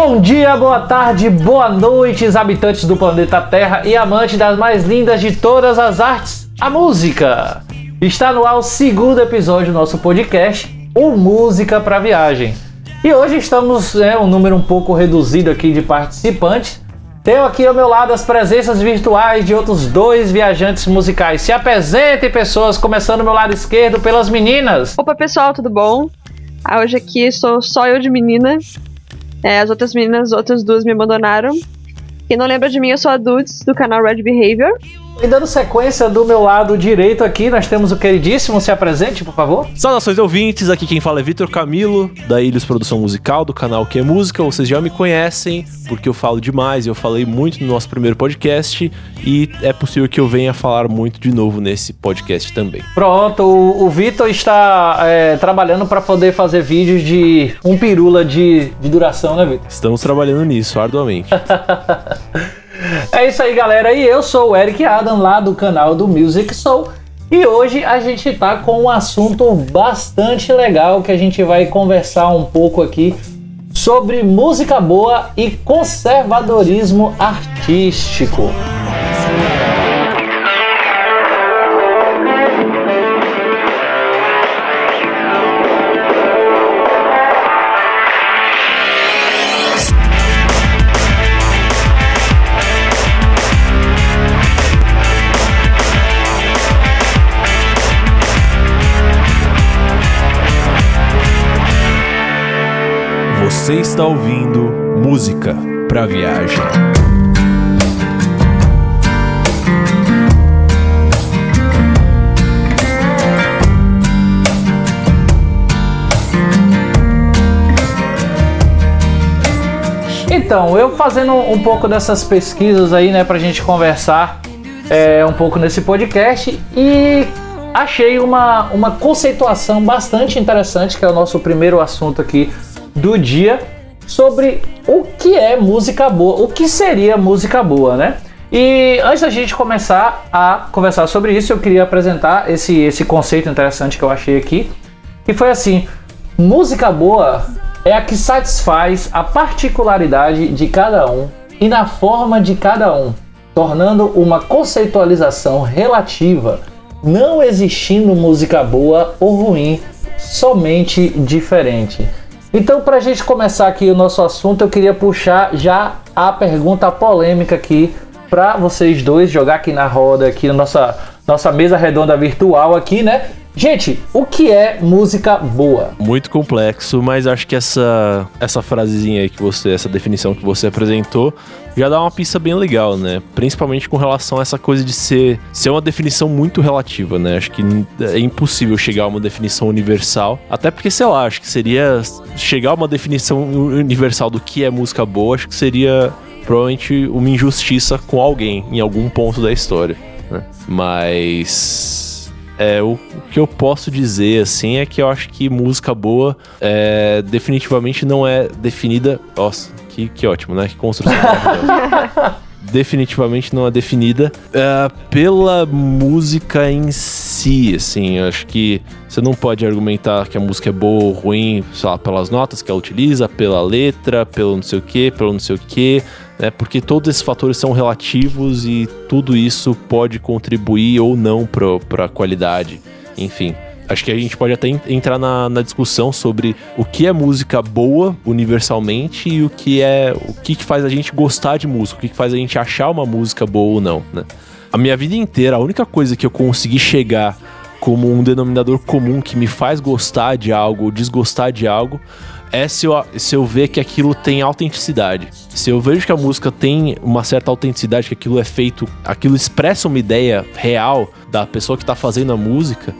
Bom dia, boa tarde, boa noite, habitantes do planeta Terra e amantes das mais lindas de todas as artes, a música. Está no ar o segundo episódio do nosso podcast, o Música para Viagem. E hoje estamos é, um número um pouco reduzido aqui de participantes. Tenho aqui ao meu lado as presenças virtuais de outros dois viajantes musicais. Se apresentem, pessoas, começando do meu lado esquerdo pelas meninas. Opa, pessoal, tudo bom? Ah, hoje aqui sou só eu de menina. É, as outras meninas, as outras duas me abandonaram. Quem não lembra de mim, eu sou a Dudes, do canal Red Behavior. E dando sequência do meu lado direito aqui, nós temos o queridíssimo, se apresente, por favor. Saudações ouvintes, aqui quem fala é Vitor Camilo, da Ilhos Produção Musical, do canal Que é Música. Vocês já me conhecem, porque eu falo demais, eu falei muito no nosso primeiro podcast, e é possível que eu venha falar muito de novo nesse podcast também. Pronto, o, o Vitor está é, trabalhando para poder fazer vídeos de um pirula de, de duração, né, Vitor? Estamos trabalhando nisso, arduamente. É isso aí, galera. E eu sou o Eric Adam, lá do canal do Music Soul. E hoje a gente tá com um assunto bastante legal que a gente vai conversar um pouco aqui sobre música boa e conservadorismo artístico. Você está ouvindo música para viagem. Então, eu fazendo um pouco dessas pesquisas aí, né, pra gente conversar é, um pouco nesse podcast e achei uma, uma conceituação bastante interessante, que é o nosso primeiro assunto aqui do dia sobre o que é música boa, o que seria música boa, né? E antes da gente começar a conversar sobre isso, eu queria apresentar esse, esse conceito interessante que eu achei aqui, que foi assim: música boa é a que satisfaz a particularidade de cada um e na forma de cada um, tornando uma conceitualização relativa, não existindo música boa ou ruim, somente diferente. Então, para a gente começar aqui o nosso assunto, eu queria puxar já a pergunta polêmica aqui para vocês dois jogar aqui na roda, aqui na nossa, nossa mesa redonda virtual aqui, né? Gente, o que é música boa? Muito complexo, mas acho que essa essa frasezinha aí que você, essa definição que você apresentou, já dá uma pista bem legal, né? Principalmente com relação a essa coisa de ser, ser uma definição muito relativa, né? Acho que é impossível chegar a uma definição universal. Até porque, sei lá, acho que seria chegar a uma definição universal do que é música boa, acho que seria provavelmente uma injustiça com alguém em algum ponto da história. Né? Mas é, o, o, que eu posso dizer, assim, é que eu acho que música boa é, definitivamente não é definida. Nossa, que, que ótimo, né? Que construção definitivamente não é definida é, pela música em si, assim, acho que você não pode argumentar que a música é boa ou ruim, sei lá, pelas notas que ela utiliza, pela letra, pelo não sei o que, pelo não sei o que, né? Porque todos esses fatores são relativos e tudo isso pode contribuir ou não para a qualidade. Enfim, acho que a gente pode até entrar na, na, discussão sobre o que é música boa universalmente e o que é o que, que faz a gente gostar de música, o que, que faz a gente achar uma música boa ou não, né? A minha vida inteira, a única coisa que eu consegui chegar como um denominador comum que me faz gostar de algo ou desgostar de algo é se eu, se eu ver que aquilo tem autenticidade. Se eu vejo que a música tem uma certa autenticidade, que aquilo é feito, aquilo expressa uma ideia real da pessoa que está fazendo a música.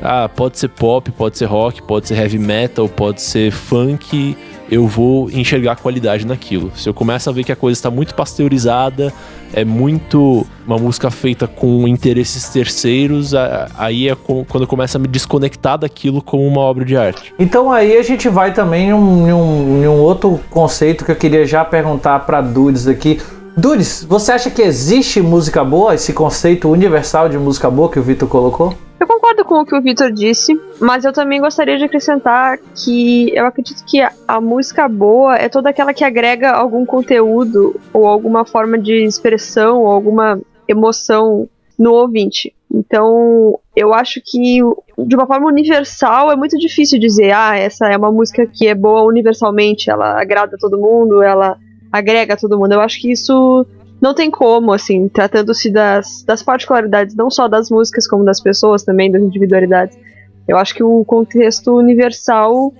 Ah, pode ser pop, pode ser rock, pode ser heavy metal, pode ser funk, eu vou enxergar qualidade naquilo. Se eu começo a ver que a coisa está muito pasteurizada, é muito uma música feita com interesses terceiros, aí é quando eu começo a me desconectar daquilo como uma obra de arte. Então aí a gente vai também em um, em um, em um outro conceito que eu queria já perguntar para Dudes aqui. Dudes, você acha que existe música boa, esse conceito universal de música boa que o Vitor colocou? Eu concordo com o que o Victor disse, mas eu também gostaria de acrescentar que eu acredito que a, música boa é toda aquela que agrega algum conteúdo ou alguma forma de expressão ou alguma emoção no ouvinte. Então, eu acho que de uma forma universal é muito difícil dizer, ah, essa é uma música que é boa universalmente, ela agrada todo mundo, ela agrega todo mundo. Eu acho que isso não tem como, assim, tratando-se das, das particularidades não só das músicas, como das pessoas também, das individualidades. Eu acho que o contexto universal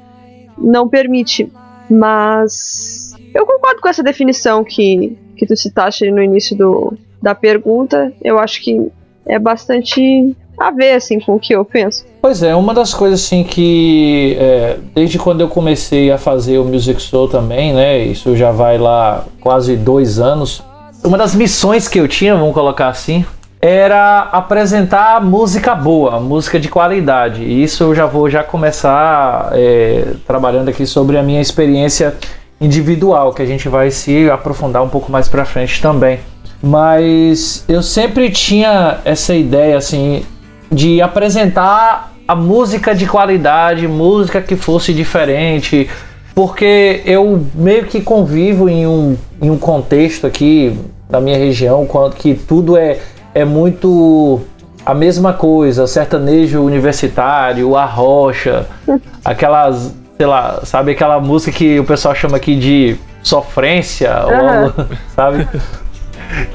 não permite. Mas eu concordo com essa definição que, que tu citaste no início do, da pergunta. Eu acho que é bastante a ver, assim, com o que eu penso. Pois é, uma das coisas, assim, que é, desde quando eu comecei a fazer o Music Soul também, né, isso já vai lá quase dois anos, uma das missões que eu tinha, vamos colocar assim, era apresentar música boa, música de qualidade. E isso eu já vou já começar é, trabalhando aqui sobre a minha experiência individual, que a gente vai se aprofundar um pouco mais para frente também. Mas eu sempre tinha essa ideia assim de apresentar a música de qualidade, música que fosse diferente, porque eu meio que convivo em um, em um contexto aqui da minha região, quando que tudo é, é muito a mesma coisa, sertanejo universitário, a rocha, aquelas, sei lá, sabe aquela música que o pessoal chama aqui de sofrência, uhum. ou, sabe?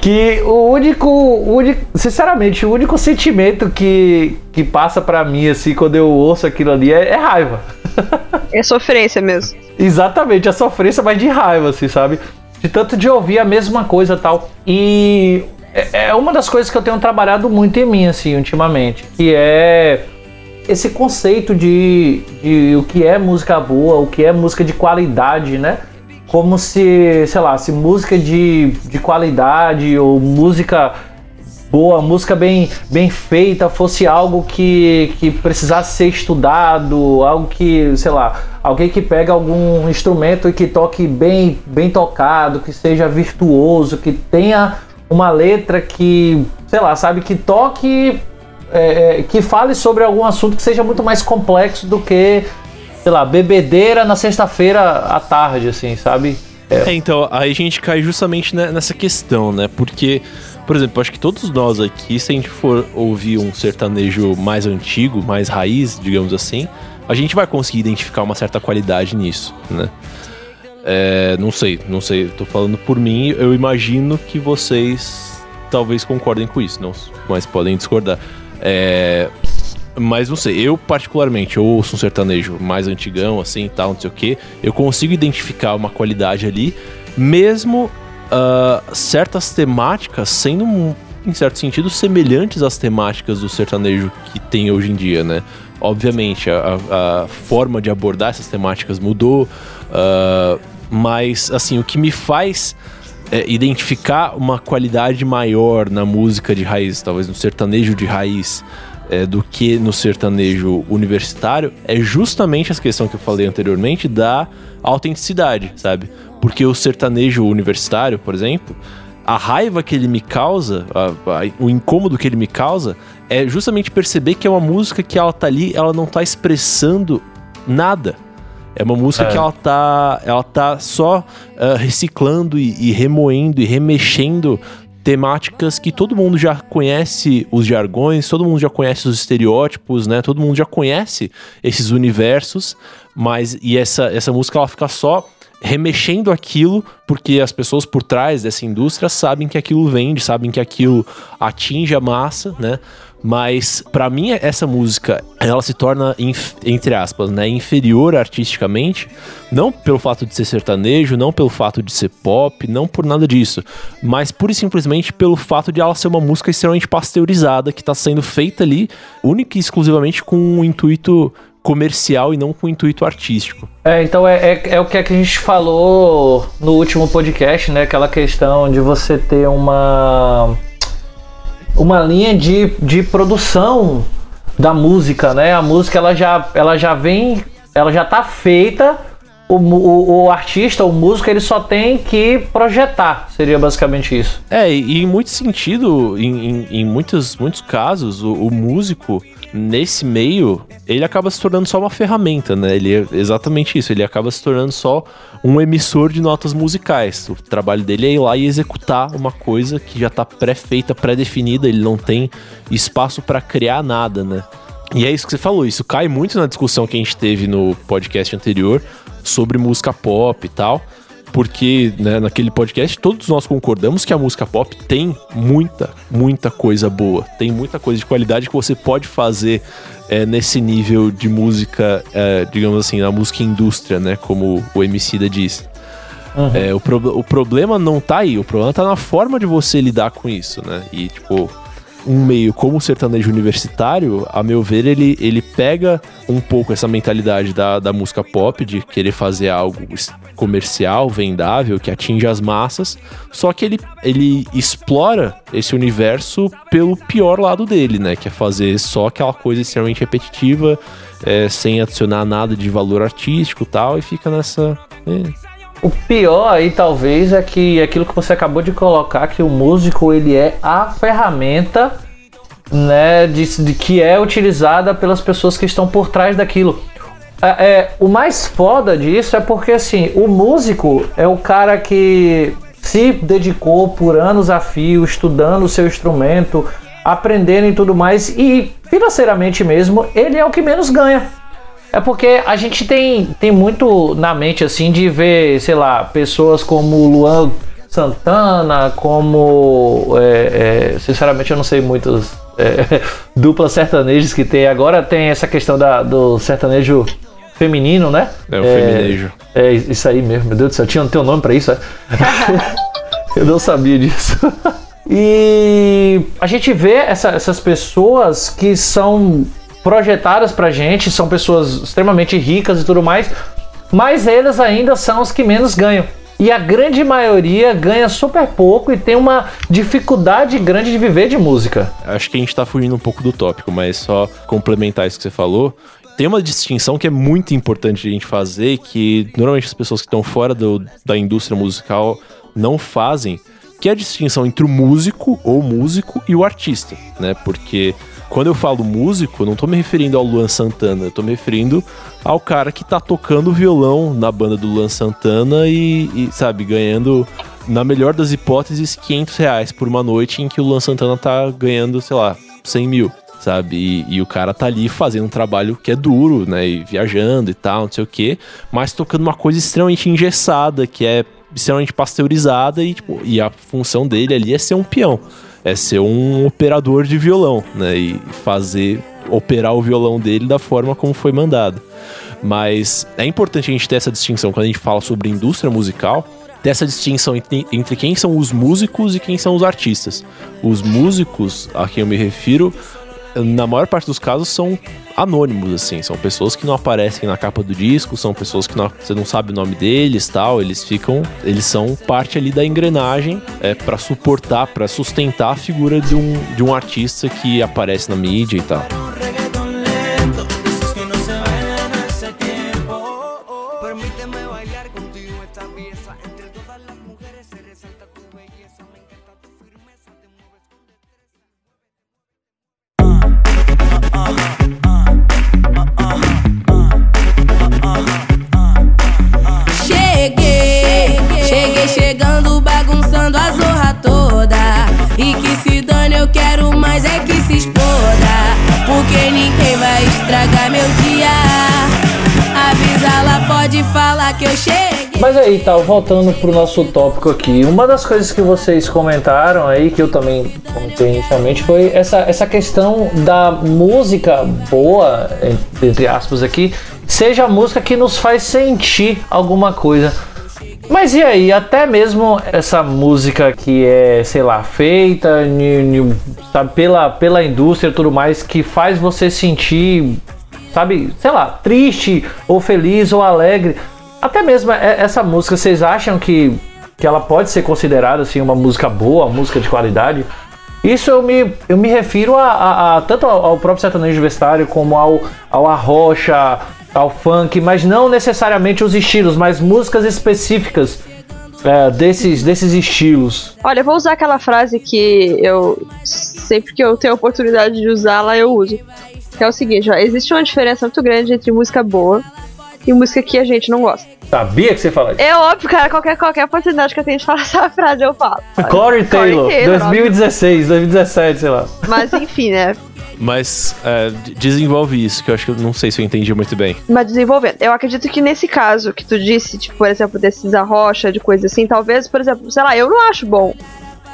que o único, o único, sinceramente, o único sentimento que, que passa para mim assim quando eu ouço aquilo ali é, é raiva. É sofrência mesmo. Exatamente, é sofrência, mas de raiva, assim, sabe? De tanto de ouvir a mesma coisa tal. E é, é uma das coisas que eu tenho trabalhado muito em mim, assim, ultimamente, que é esse conceito de, de o que é música boa, o que é música de qualidade, né? como se, sei lá, se música de, de qualidade ou música boa, música bem, bem feita fosse algo que, que precisasse ser estudado, algo que, sei lá, alguém que pega algum instrumento e que toque bem, bem tocado, que seja virtuoso, que tenha uma letra que, sei lá, sabe, que toque, é, é que fale sobre algum assunto que seja muito mais complexo do que sei lá, bebedeira na sexta-feira à tarde, assim, sabe? É. é. então, aí a gente cai justamente nessa questão, né? Porque, por exemplo, acho que todos nós aqui, se a gente for ouvir um sertanejo mais antigo, mais raiz, digamos assim, a gente vai conseguir identificar uma certa qualidade nisso, né? É, não sei, não sei, tô falando por mim, eu imagino que vocês talvez concordem com isso, não, mas podem discordar. É, mas não sei, eu particularmente, eu ouço um sertanejo mais antigão, assim, tal, não sei o que. Eu consigo identificar uma qualidade ali, mesmo uh, certas temáticas sendo, em certo sentido, semelhantes às temáticas do sertanejo que tem hoje em dia, né? Obviamente, a, a forma de abordar essas temáticas mudou, uh, mas, assim, o que me faz é, identificar uma qualidade maior na música de raiz, talvez no sertanejo de raiz, é, do que no sertanejo universitário é justamente essa questão que eu falei anteriormente da autenticidade, sabe? Porque o sertanejo universitário, por exemplo, a raiva que ele me causa, a, a, o incômodo que ele me causa, é justamente perceber que é uma música que ela tá ali, ela não tá expressando nada. É uma música é. que ela tá, ela tá só uh, reciclando e, e remoendo e remexendo temáticas que todo mundo já conhece os jargões, todo mundo já conhece os estereótipos, né? Todo mundo já conhece esses universos, mas e essa essa música ela fica só remexendo aquilo porque as pessoas por trás dessa indústria sabem que aquilo vende, sabem que aquilo atinge a massa, né? Mas para mim essa música, ela se torna entre aspas, né, inferior artisticamente, não pelo fato de ser sertanejo, não pelo fato de ser pop, não por nada disso, mas pura e simplesmente pelo fato de ela ser uma música extremamente pasteurizada que está sendo feita ali única e exclusivamente com um intuito comercial e não com intuito artístico. É, então é, é, é, o que, é que a gente falou no último podcast, né? Aquela questão de você ter uma uma linha de, de produção da música, né? A música ela já, ela já vem, ela já tá feita. O, o, o, artista, o músico, ele só tem que projetar, seria basicamente isso. É, e, em muito sentido, em, em, em muitos, muitos casos, o, o músico nesse meio, ele acaba se tornando só uma ferramenta, né? Ele é exatamente isso, ele acaba se tornando só um emissor de notas musicais. O trabalho dele é ir lá e executar uma coisa que já tá pré-feita, pré-definida, ele não tem espaço para criar nada, né? E é isso que você falou, isso cai muito na discussão que a gente teve no podcast anterior sobre música pop e tal porque né, naquele podcast todos nós concordamos que a música pop tem muita, muita coisa boa, tem muita coisa de qualidade que você pode fazer é, nesse nível de música, é, digamos assim, na música indústria, né, como o MC da diz. Uhum. É, o, pro, o problema não tá aí, o problema tá na forma de você lidar com isso, né? E, tipo, um meio como o sertanejo universitário, a meu ver, ele, ele pega um pouco essa mentalidade da, da música pop, de querer fazer algo comercial, vendável, que atinge as massas, só que ele, ele explora esse universo pelo pior lado dele, né? Que é fazer só aquela coisa extremamente repetitiva, é, sem adicionar nada de valor artístico tal, e fica nessa. É, o pior aí talvez é que aquilo que você acabou de colocar, que o músico ele é a ferramenta né, de, de que é utilizada pelas pessoas que estão por trás daquilo. É, é, o mais foda disso é porque assim, o músico é o cara que se dedicou por anos a fio, estudando o seu instrumento, aprendendo e tudo mais, e financeiramente mesmo, ele é o que menos ganha. É porque a gente tem, tem muito na mente assim de ver, sei lá, pessoas como Luan Santana, como. É, é, sinceramente eu não sei muitos é, duplas sertanejas que tem. Agora tem essa questão da, do sertanejo feminino, né? É o feminejo. É isso aí mesmo, meu Deus do céu. Tinha, tem um nome pra isso, é? eu não sabia disso. E a gente vê essa, essas pessoas que são projetadas pra gente, são pessoas extremamente ricas e tudo mais, mas eles ainda são os que menos ganham. E a grande maioria ganha super pouco e tem uma dificuldade grande de viver de música. Acho que a gente tá fugindo um pouco do tópico, mas só complementar isso que você falou. Tem uma distinção que é muito importante a gente fazer, que normalmente as pessoas que estão fora do, da indústria musical não fazem, que é a distinção entre o músico ou músico e o artista, né? Porque quando eu falo músico, não tô me referindo ao Luan Santana, eu tô me referindo ao cara que tá tocando violão na banda do Luan Santana e, e, sabe, ganhando, na melhor das hipóteses, 500 reais por uma noite em que o Luan Santana tá ganhando, sei lá, 100 mil, sabe? E, e o cara tá ali fazendo um trabalho que é duro, né? E viajando e tal, não sei o quê, mas tocando uma coisa extremamente engessada, que é extremamente pasteurizada e, tipo, e a função dele ali é ser um peão é ser um operador de violão, né? E fazer operar o violão dele da forma como foi mandado. Mas é importante a gente ter essa distinção quando a gente fala sobre indústria musical, ter essa distinção entre, entre quem são os músicos e quem são os artistas. Os músicos a quem eu me refiro na maior parte dos casos, são anônimos, assim. São pessoas que não aparecem na capa do disco, são pessoas que não, você não sabe o nome deles tal. Eles ficam. Eles são parte ali da engrenagem é, para suportar, para sustentar a figura de um, de um artista que aparece na mídia e tal. Tal, tá, voltando pro nosso tópico aqui, uma das coisas que vocês comentaram aí, que eu também comentei inicialmente, foi essa, essa questão da música boa, entre aspas aqui, seja a música que nos faz sentir alguma coisa. Mas e aí, até mesmo essa música que é, sei lá, feita sabe, pela, pela indústria e tudo mais, que faz você sentir, sabe, sei lá, triste ou feliz ou alegre. Até mesmo é, essa música, vocês acham que, que ela pode ser considerada assim, uma música boa, uma música de qualidade? Isso eu me, eu me refiro a, a, a tanto ao, ao, próprio sertanejo universitário como ao, ao arrocha, ao funk, mas não necessariamente os estilos, mas músicas específicas é, desses, desses estilos. Olha, eu vou usar aquela frase que eu sempre que eu tenho a oportunidade de usá-la, eu uso. Que é o seguinte, ó, existe uma diferença muito grande entre música boa e música que a gente não gosta. Sabia que você falaria. É óbvio, cara, qualquer, qualquer oportunidade que eu tenho de falar essa frase, eu falo. Corey Taylor, Taylor, 2016, 2017, sei lá. Mas enfim, né? Mas é, desenvolve isso, que eu acho que eu não sei se eu entendi muito bem. Mas desenvolvendo. Eu acredito que nesse caso que tu disse, tipo, por exemplo, desses arrocha, de coisa assim, talvez, por exemplo, sei lá, eu não acho bom.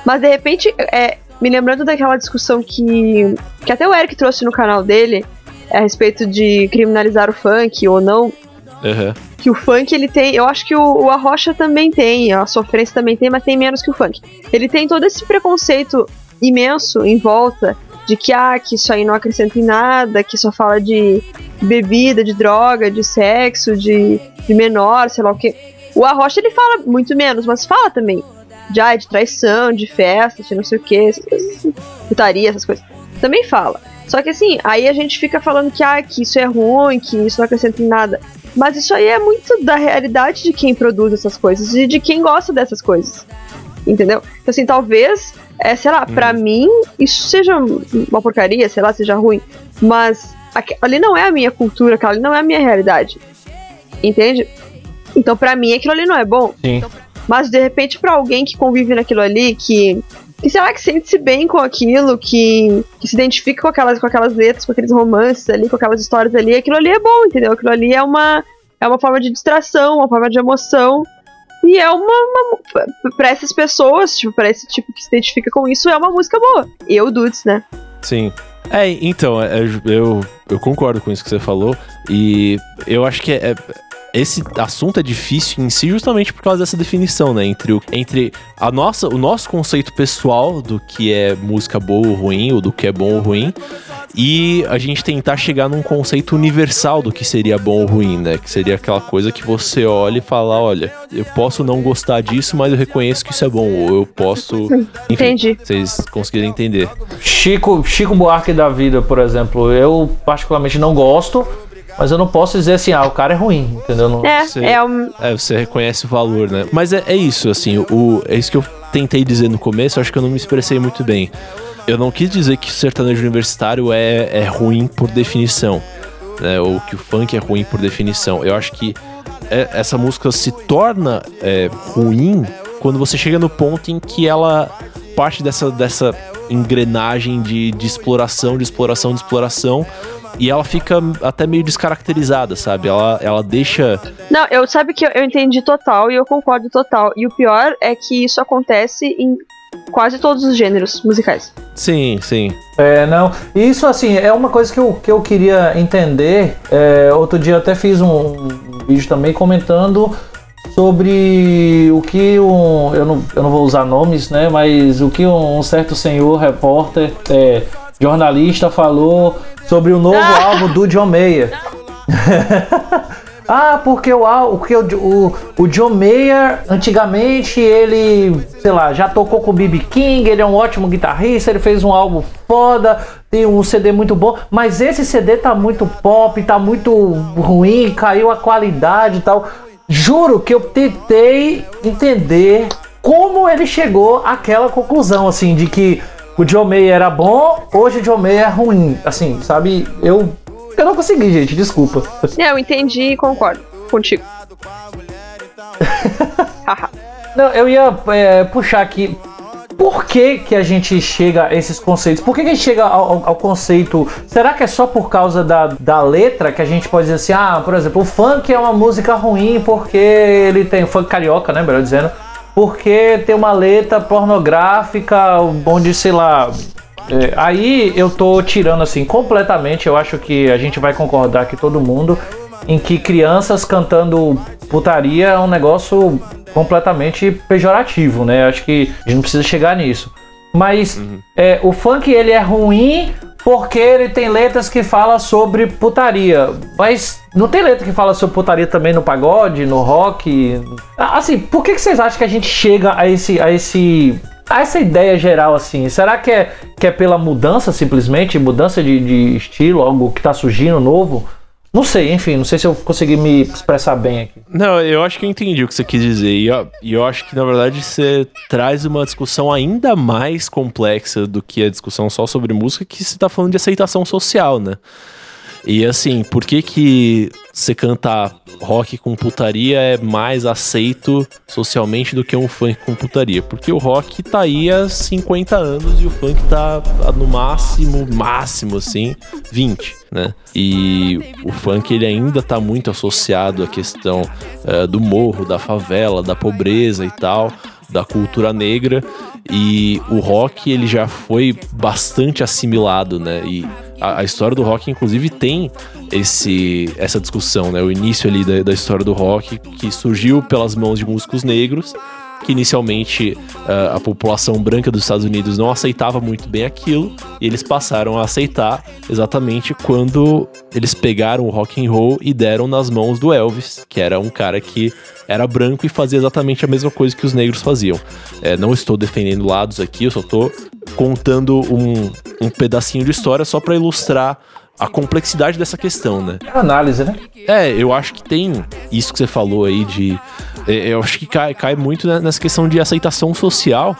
Mas de repente, é, me lembrando daquela discussão que, que até o Eric trouxe no canal dele, a respeito de criminalizar o funk ou não, Aham. que o funk ele tem, eu acho que o, o Arrocha também tem, a sofrência também tem, mas tem menos que o funk. Ele tem todo esse preconceito imenso em volta de que ah, que isso aí não acrescenta em nada, que só fala de bebida, de droga, de sexo, de, de menor, sei lá o que. O Arrocha ele fala muito menos, mas fala também de, ah, de traição, de festa, de não sei o que, putaria, essas coisas. Também fala. Só que assim, aí a gente fica falando que, ah, que isso é ruim, que isso não acrescenta em nada. Mas isso aí é muito da realidade de quem produz essas coisas e de quem gosta dessas coisas. Entendeu? Então, assim, talvez, é, sei lá, pra mim, isso seja uma porcaria, sei lá, seja ruim. Mas ali não é a minha cultura, aquela ali não é a minha realidade. Entende? Então, pra mim, aquilo ali não é bom. Sim. Mas, de repente, pra alguém que convive naquilo ali, que. Que sei lá, que sente-se bem com aquilo, que, que se identifica com aquelas, com aquelas letras, com aqueles romances ali, com aquelas histórias ali, aquilo ali é bom, entendeu? Aquilo ali é uma, é uma forma de distração, uma forma de emoção. E é uma. uma pra essas pessoas, tipo, pra esse tipo que se identifica com isso, é uma música boa. Eu, Dudes, né? Sim. É, então, é, eu, eu concordo com isso que você falou. E eu acho que é, é- esse assunto é difícil em si justamente por causa dessa definição, né? Entre, o, entre a nossa, o nosso conceito pessoal do que é música boa ou ruim, ou do que é bom ou ruim, e a gente tentar chegar num conceito universal do que seria bom ou ruim, né? Que seria aquela coisa que você olha e fala, olha, eu posso não gostar disso, mas eu reconheço que isso é bom, ou eu posso... Enfim, Entendi. vocês conseguiram entender. Chico, Chico Buarque da vida, por exemplo, eu particularmente não gosto, mas eu não posso dizer assim, ah, o cara é ruim, entendeu? Não- É, Sim. é um. É, você reconhece o valor, né? Mas é, é isso, assim, o, é isso que eu tentei dizer no começo, eu acho que eu não me expressei muito bem. Eu não quis dizer que o sertanejo universitário é, é ruim por definição, né? Ou que o funk é ruim por definição. Eu acho que é- essa música se torna é, ruim quando você chega no ponto em que ela parte dessa, dessa engrenagem de, de exploração, de exploração, de exploração. E ela fica até meio descaracterizada, sabe? Ela, ela deixa Não, eu sabe que eu, eu entendi total e eu concordo total. E o pior é que isso acontece em quase todos os gêneros musicais. Sim, sim. É, não. Isso, assim, é uma coisa que eu, que eu queria entender. É, outro dia eu até fiz um, um vídeo também comentando sobre o que um. Eu não, eu não vou usar nomes, né? Mas o que um certo senhor repórter, é, jornalista, falou sobre o novo álbum do John Mayer. Ah, porque o, porque o, o, o John Mayer, antigamente, ele, sei lá, já tocou com o B.B. King, ele é um ótimo guitarrista, ele fez um álbum foda, tem um CD muito bom, mas esse CD tá muito pop, tá muito ruim, caiu a qualidade e tal. Juro que eu tentei entender como ele chegou àquela conclusão, assim, de que o John Mayer era bom, hoje o John Mayer é ruim. Assim, sabe? Eu, eu não consegui, gente, desculpa. É, eu entendi e concordo contigo. Não, eu ia é, puxar aqui. Por que, que a gente chega a esses conceitos? Por que, que a gente chega ao, ao- conceito? Será que é só por causa da, da letra que a gente pode dizer assim, ah, por exemplo, o funk é uma música ruim porque ele tem. Funk carioca, né? Melhor dizendo. Porque tem uma letra pornográfica, onde, sei lá. é, aí eu tô tirando assim completamente. Eu acho que a gente vai concordar aqui todo mundo em que crianças cantando putaria é um negócio completamente pejorativo, né? Acho que a gente não precisa chegar nisso. Mas é, o funk ele é ruim porque ele tem letras que falam sobre putaria. Mas não tem letra que fala sobre putaria também no pagode, no rock. Assim, por que, que vocês acham que a gente chega a esse, a esse a essa ideia geral assim? Será que é, que é pela mudança simplesmente, mudança de, de estilo, algo que tá surgindo novo? Não sei, enfim, não sei se eu consegui me expressar bem aqui. Não, eu acho que eu entendi o que você quis dizer. E eu, eu acho que, na verdade, você traz uma discussão ainda mais complexa do que a discussão só sobre música, que você tá falando de aceitação social, né? E assim, por que que você cantar rock com putaria é mais aceito socialmente do que um funk com putaria? Porque o rock tá aí há 50 anos e o funk tá no máximo, máximo assim, 20, né? E o funk ele ainda tá muito associado à questão uh, do morro, da favela, da pobreza e tal da cultura negra e o rock ele já foi bastante assimilado, né? E a, a, história do rock, inclusive, tem esse, essa discussão, né? O início ali da, da história do rock, que surgiu pelas mãos de músicos negros, que inicialmente uh, a população branca dos Estados Unidos não aceitava muito bem aquilo, e eles passaram a aceitar exatamente quando eles pegaram o rock and roll e deram nas mãos do Elvis, que era um cara que era branco e fazia exatamente a mesma coisa que os negros faziam. É, não estou defendendo lados aqui, eu só estou contando um, um pedacinho de história só para ilustrar a complexidade dessa questão, né? É análise, né? É, eu acho que tem isso que você falou aí de. É, eu acho que cai, cai muito nessa questão de aceitação social,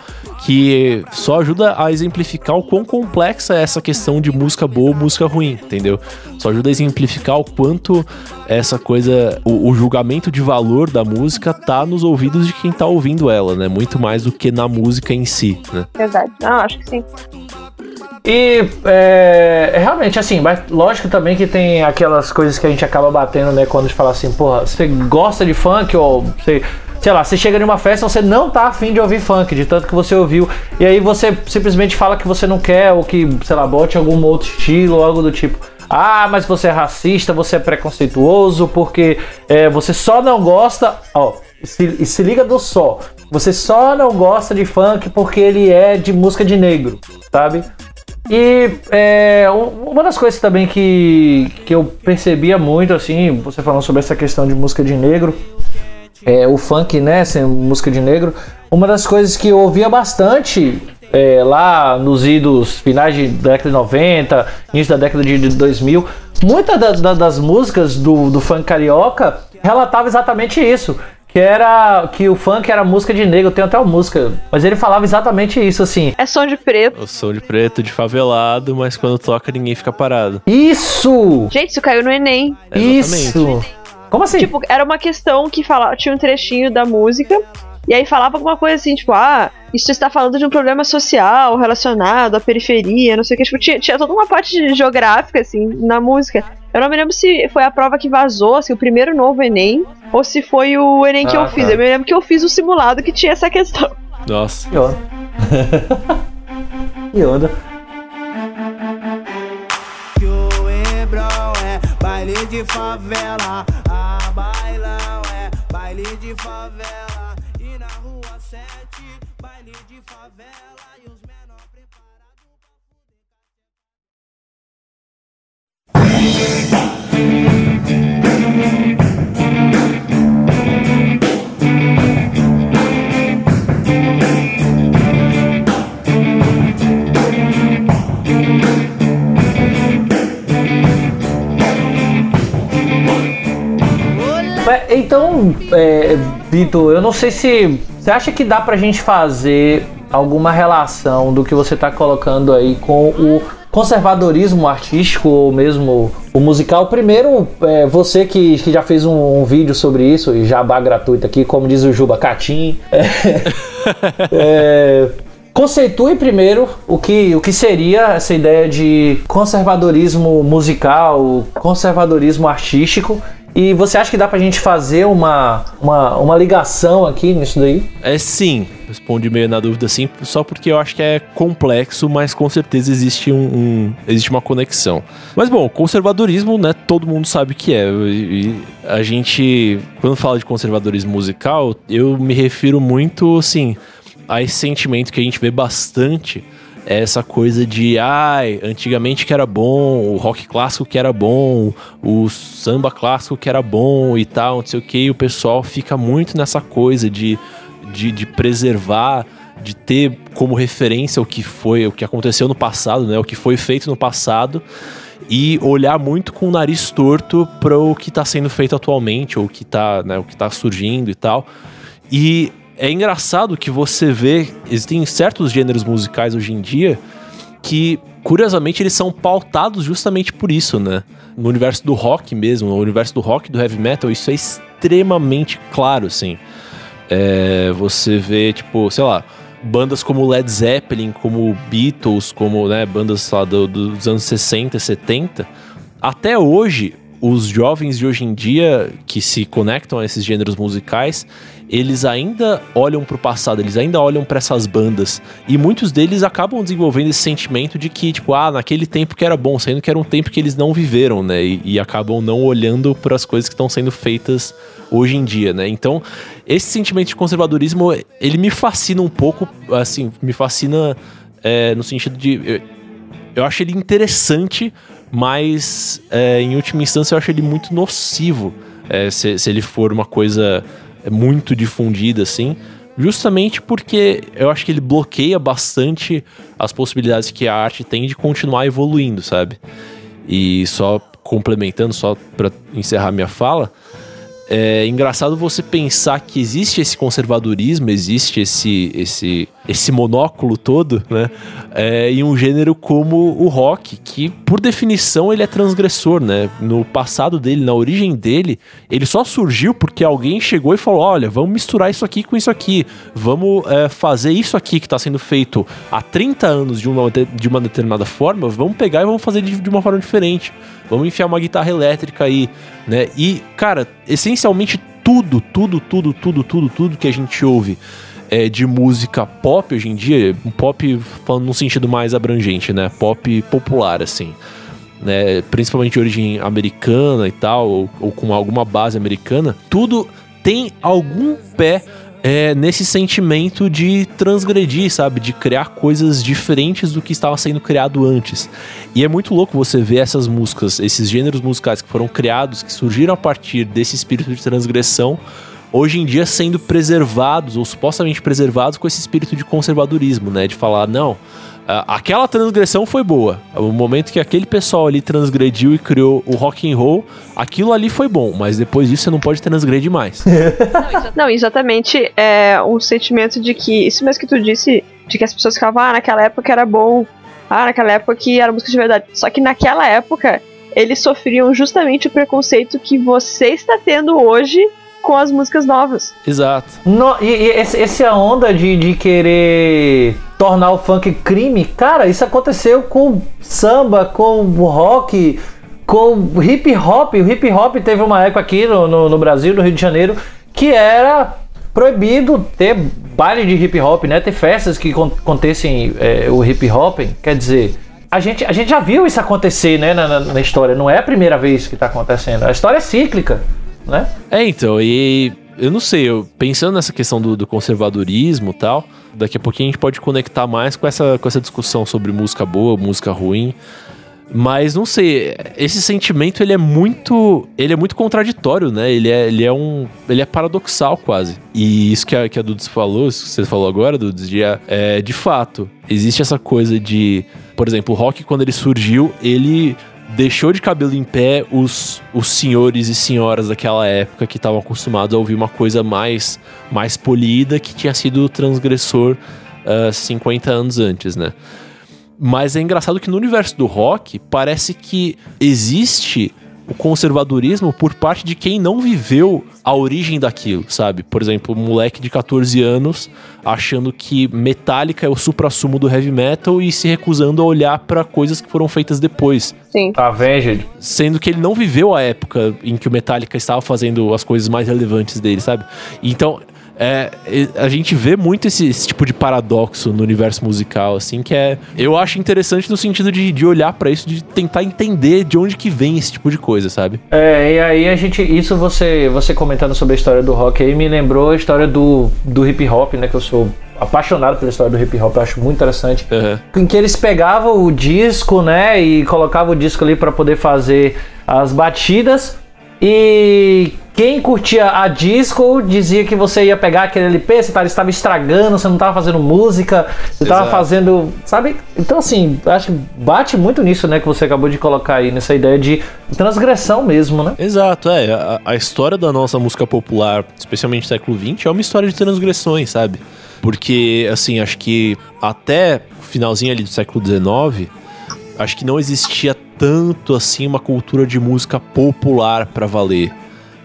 que só ajuda a exemplificar o quão complexa é essa questão de música boa ou música ruim, entendeu? Só ajuda a exemplificar o quanto essa coisa, o, o julgamento de valor da música tá nos ouvidos de quem tá ouvindo ela, né? Muito mais do que na música em si, né? Verdade. Não, acho que sim. E é, realmente, assim, mas lógico também que tem aquelas coisas que a gente acaba batendo, né? Quando a gente fala assim, porra, você gosta de funk ou você. Sei lá, você chega numa festa você não tá afim de ouvir funk, de tanto que você ouviu, e aí você simplesmente fala que você não quer, ou que, sei lá, bote algum outro estilo, ou algo do tipo. Ah, mas você é racista, você é preconceituoso, porque é, você só não gosta. Ó, se, se liga do só. Você só não gosta de funk porque ele é de música de negro, sabe? E é, uma das coisas também que, que eu percebia muito, assim, você falando sobre essa questão de música de negro, é, o funk, né, sem música de negro, uma das coisas que eu ouvia bastante é, lá nos idos finais de, da década de 90, início da década de 2000, muitas da, da, das músicas do, do funk carioca relatavam exatamente isso que era que o funk era música de negro, tem até uma música, mas ele falava exatamente isso assim. É som de preto. O som de preto de favelado, mas quando toca ninguém fica parado. Isso! Gente, isso caiu no ENEM. Isso. Como assim? Tipo, era uma questão que falava, tinha um trechinho da música e aí falava alguma coisa assim, tipo, ah, isso está falando de um problema social relacionado à periferia, não sei o que. Tipo, tinha, tinha toda uma parte geográfica, assim, na música. Eu não me lembro se foi a prova que vazou, assim, o primeiro novo Enem, ou se foi o Enem que ah, eu fiz. Tá. Eu me lembro que eu fiz o simulado que tinha essa questão. Nossa. Que onda. que onda. baile de favela, a bailão é baile de favela. Então, é, Vitor, eu não sei se você acha que dá pra gente fazer alguma relação do que você tá colocando aí com o conservadorismo artístico ou mesmo o musical. Primeiro, é, você que, que já fez um, um, vídeo sobre isso, e jabá gratuito aqui, como diz o Juba Catim. É, é, conceitue primeiro o que, o que seria essa ideia de conservadorismo musical, conservadorismo artístico e você acha que dá pra gente fazer uma, uma, uma ligação aqui nisso daí? É sim, respondi meio na dúvida sim, só porque eu acho que é complexo, mas com certeza existe um, um existe uma conexão. Mas bom, conservadorismo, né, todo mundo sabe que é. E a gente, quando fala de conservadorismo musical, eu me refiro muito, assim, a esse sentimento que a gente vê bastante essa coisa de, ai, antigamente que era bom, o rock clássico que era bom, o samba clássico que era bom e tal, não sei o que, o pessoal fica muito nessa coisa de, de, de preservar, de ter como referência o que foi, o que aconteceu no passado, né, o que foi feito no passado, e olhar muito com o nariz torto para o que está sendo feito atualmente, ou o que está né, o que tá surgindo e tal. E é engraçado que você vê, existem certos gêneros musicais hoje em dia que, curiosamente, eles são pautados justamente por isso, né? No universo do rock mesmo, no universo do rock, do heavy metal, isso é extremamente claro, assim. É, você vê, tipo, sei lá, bandas como Led Zeppelin, como Beatles, como né, bandas lá, do, dos anos 60, 70, até hoje, os jovens de hoje em dia que se conectam a esses gêneros musicais, eles ainda olham para o passado, eles ainda olham para essas bandas e muitos deles acabam desenvolvendo esse sentimento de que tipo, ah, naquele tempo que era bom, sendo que era um tempo que eles não viveram, né? E, e acabam não olhando para as coisas que estão sendo feitas hoje em dia, né? Então, esse sentimento de conservadorismo, ele me fascina um pouco, assim, me fascina é, no sentido de eu, eu acho ele interessante, mas é, em última instância eu acho ele muito nocivo. É, se, se ele for uma coisa é muito difundida assim, justamente porque eu acho que ele bloqueia bastante as possibilidades que a arte tem de continuar evoluindo, sabe? E só complementando, só para encerrar minha fala, é engraçado você pensar que existe esse conservadorismo, existe esse, esse, esse monóculo todo, né? É, em um gênero como o rock, que por definição ele é transgressor, né? No passado dele, na origem dele, ele só surgiu porque alguém chegou e falou: olha, vamos misturar isso aqui com isso aqui, vamos é, fazer isso aqui que está sendo feito há 30 anos de uma, de uma determinada forma, vamos pegar e vamos fazer de, de uma forma diferente. Vamos enfiar uma guitarra elétrica aí, né? E, cara, essencialmente tudo, tudo, tudo, tudo, tudo, tudo que a gente ouve é, de música pop hoje em dia, pop falando num sentido mais abrangente, né? Pop popular, assim. Né? Principalmente de origem americana e tal, ou, ou com alguma base americana, tudo tem algum pé é, nesse sentimento de transgredir, sabe? De criar coisas diferentes do que estava sendo criado antes. E é muito louco você ver essas músicas, esses gêneros musicais que foram criados, que surgiram a partir desse espírito de transgressão, hoje em dia sendo preservados, ou supostamente preservados, com esse espírito de conservadorismo, né? De falar, não aquela transgressão foi boa. O momento que aquele pessoal ali transgrediu e criou o rock and roll, aquilo ali foi bom, mas depois disso você não pode transgredir mais. não, exatamente é um sentimento de que isso mesmo que tu disse, de que as pessoas ficavam, ah, naquela época era bom, ah, naquela época que era música de verdade. Só que naquela época eles sofriam justamente o preconceito que você está tendo hoje com as músicas novas. Exato. No, e, e esse, essa onda de, de querer tornar o funk crime, cara, isso aconteceu com samba, com rock, com hip hop. O hip hop teve uma época aqui no, no, no Brasil, no Rio de Janeiro, que era proibido ter baile de hip hop, né? Ter festas que acontecem é, o hip hop, quer dizer, a gente, a gente já viu isso acontecer, né, na, na, história. Não é a primeira vez que está acontecendo. A história é cíclica né? É, então, e eu não sei, eu, pensando nessa questão do, do conservadorismo e tal, daqui a pouquinho a gente pode conectar mais com essa, com essa discussão sobre música boa, música ruim. Mas não sei, esse sentimento ele é muito, ele é muito contraditório, né? Ele é, ele é um, ele é paradoxal quase. E isso que a, que a Dudes falou, isso que você falou agora, Dudes, de, é, de fato, existe essa coisa de, por exemplo, o rock quando ele surgiu, ele deixou de cabelo em pé os, os senhores e senhoras daquela época que estavam acostumados a ouvir uma coisa mais, mais polida que tinha sido transgressor uh, ah, 50 anos antes, né? Mas é engraçado que no universo do rock parece que existe o conservadorismo por parte de quem não viveu a origem daquilo, sabe? Por exemplo, um moleque de 14 anos achando que Metallica é o supra-sumo do heavy metal e se recusando a olhar para coisas que foram feitas depois. Sim. Avenged. Sendo que ele não viveu a época em que o Metallica estava fazendo as coisas mais relevantes dele, sabe? Então, é, a gente vê muito esse, esse, tipo de paradoxo no universo musical, assim, que é. Eu acho interessante no sentido de, de olhar para isso, de tentar entender de onde que vem esse tipo de coisa, sabe? É, e aí a gente. Isso você, você comentando sobre a história do rock aí me lembrou a história do, do hip hop, né? Que eu sou apaixonado pela história do hip hop, eu acho muito interessante. Uhum. Em que eles pegavam o disco, né? E colocavam o disco ali para poder fazer as batidas E quem curtia a disco dizia que você ia pegar aquele LP, você estava estragando, você não estava fazendo música, você estava fazendo. Sabe? Então, assim, acho que bate muito nisso, né, que você acabou de colocar aí, nessa ideia de transgressão mesmo, né? Exato, é. A, a história da nossa música popular, especialmente no século XX, é uma história de transgressões, sabe? Porque, assim, acho que até o finalzinho ali do século XIX, acho que não existia tanto assim uma cultura de música popular para valer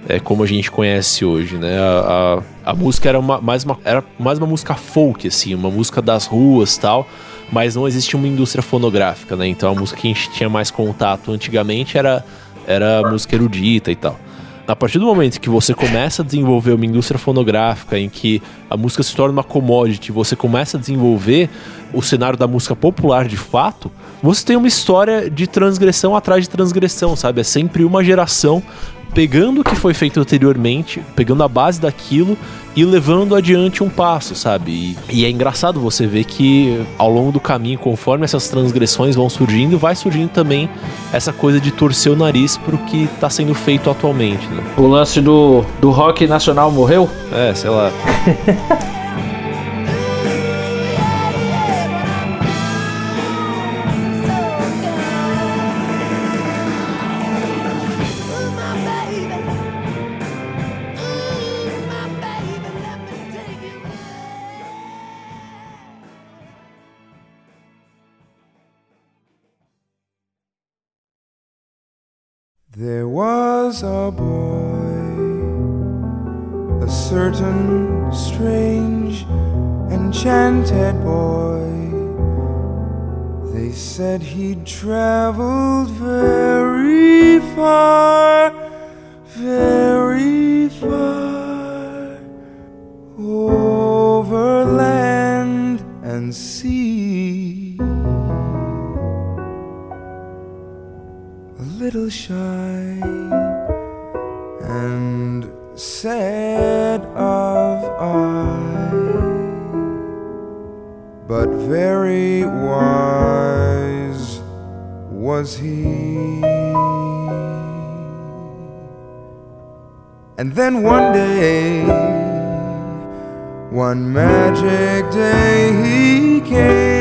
é, como a gente conhece hoje, né? A, a, a música era, uma, mais uma, era mais uma música folk, assim, uma música das ruas tal, mas não existia uma indústria fonográfica, né? Então a música que a gente tinha mais contato antigamente era, era música erudita e tal. A partir do momento que você começa a desenvolver uma indústria fonográfica em que a música se torna uma commodity, você começa a desenvolver o cenário da música popular de fato, você tem uma história de transgressão atrás de transgressão, sabe? É sempre uma geração pegando o que foi feito anteriormente, pegando a base daquilo e levando adiante um passo, sabe? E, e, é engraçado você ver que ao longo do caminho, conforme essas transgressões vão surgindo, vai surgindo também essa coisa de torcer o nariz pro que está sendo feito atualmente, né? O lance do, do rock nacional morreu? É, sei lá. was a boy, a certain strange, enchanted boy. They said he'd traveled very far, very far, over land and sea. Little shy and sad of eye, but very wise was he. And then one day, one magic day, he came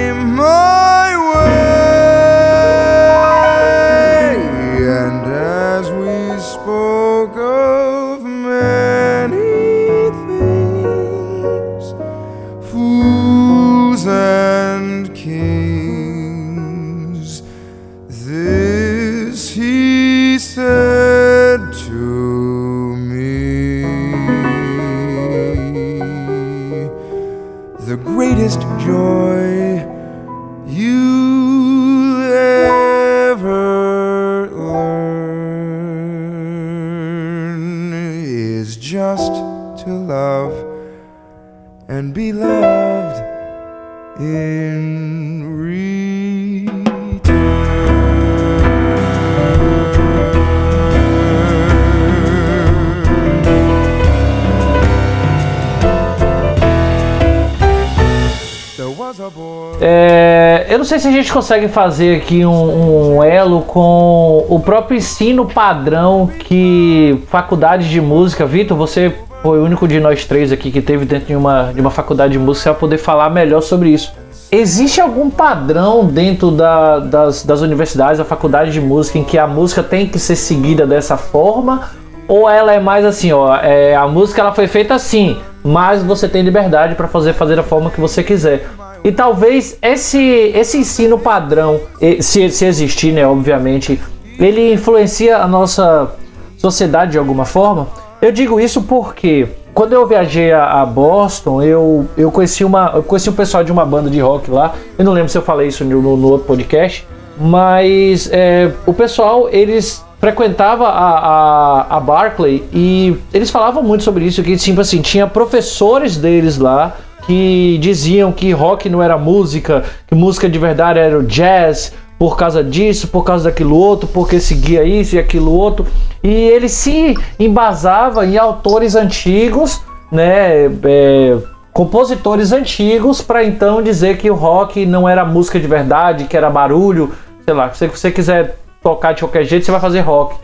se a gente consegue fazer aqui um, um, elo com o próprio ensino padrão que faculdades de música, Vitor, você foi o único de nós três aqui que teve dentro de uma, de uma faculdade de música, para poder falar melhor sobre isso. Existe algum padrão dentro da, das, das universidades, da faculdade de música, em que a música tem que ser seguida dessa forma? Ou ela é mais assim, ó, é, a música ela foi feita assim, mas você tem liberdade para fazer fazer da forma que você quiser. E talvez esse, esse ensino padrão, se, se existir, né, obviamente, ele influencia a nossa sociedade de alguma forma. Eu digo isso porque quando eu viajei a, Boston, eu, eu, conheci uma, eu conheci um pessoal de uma banda de rock lá. Eu não lembro se eu falei isso no, no outro podcast, mas é, o pessoal, eles frequentava a, a, a Barclay e eles falavam muito sobre isso, que tipo assim, tinha professores deles lá que diziam que rock não era música, que música de verdade era o jazz, por causa disso, por causa daquilo outro, porque seguia isso e aquilo outro. E ele se embasava em autores antigos, né, é, compositores antigos, para então dizer que o rock não era música de verdade, que era barulho, sei lá, se você quiser tocar de qualquer jeito, você vai fazer rock.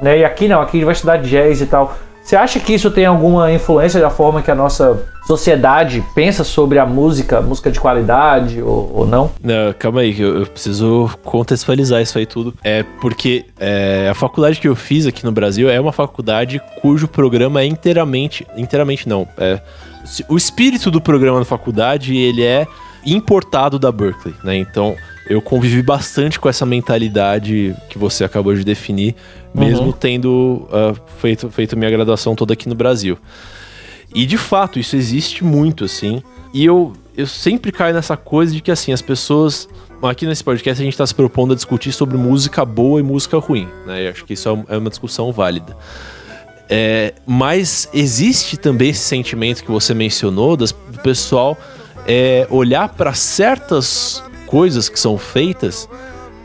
né? E aqui não, aqui vai estudar jazz e tal. Você acha que isso tem alguma influência da forma que a nossa sociedade pensa sobre a música, música de qualidade ou, ou não? Não, calma aí, eu, eu preciso contextualizar isso aí tudo. É porque é, a faculdade que eu fiz aqui no Brasil é uma faculdade cujo programa é inteiramente. Inteiramente não. É, o espírito do programa da faculdade, ele é importado da Berkeley, né? Então, eu convivi bastante com essa mentalidade que você acabou de definir, mesmo Uhum. tendo ah, feito, feito minha graduação toda aqui no Brasil. E de fato, isso existe muito, assim. E eu, eu sempre caio nessa coisa de que, assim, as pessoas. Aqui nesse podcast a gente está se propondo a discutir sobre música boa e música ruim, né? Eu acho que isso é é uma discussão válida. É, mas existe também esse sentimento que você mencionou das, do pessoal é, olhar para certas coisas que são feitas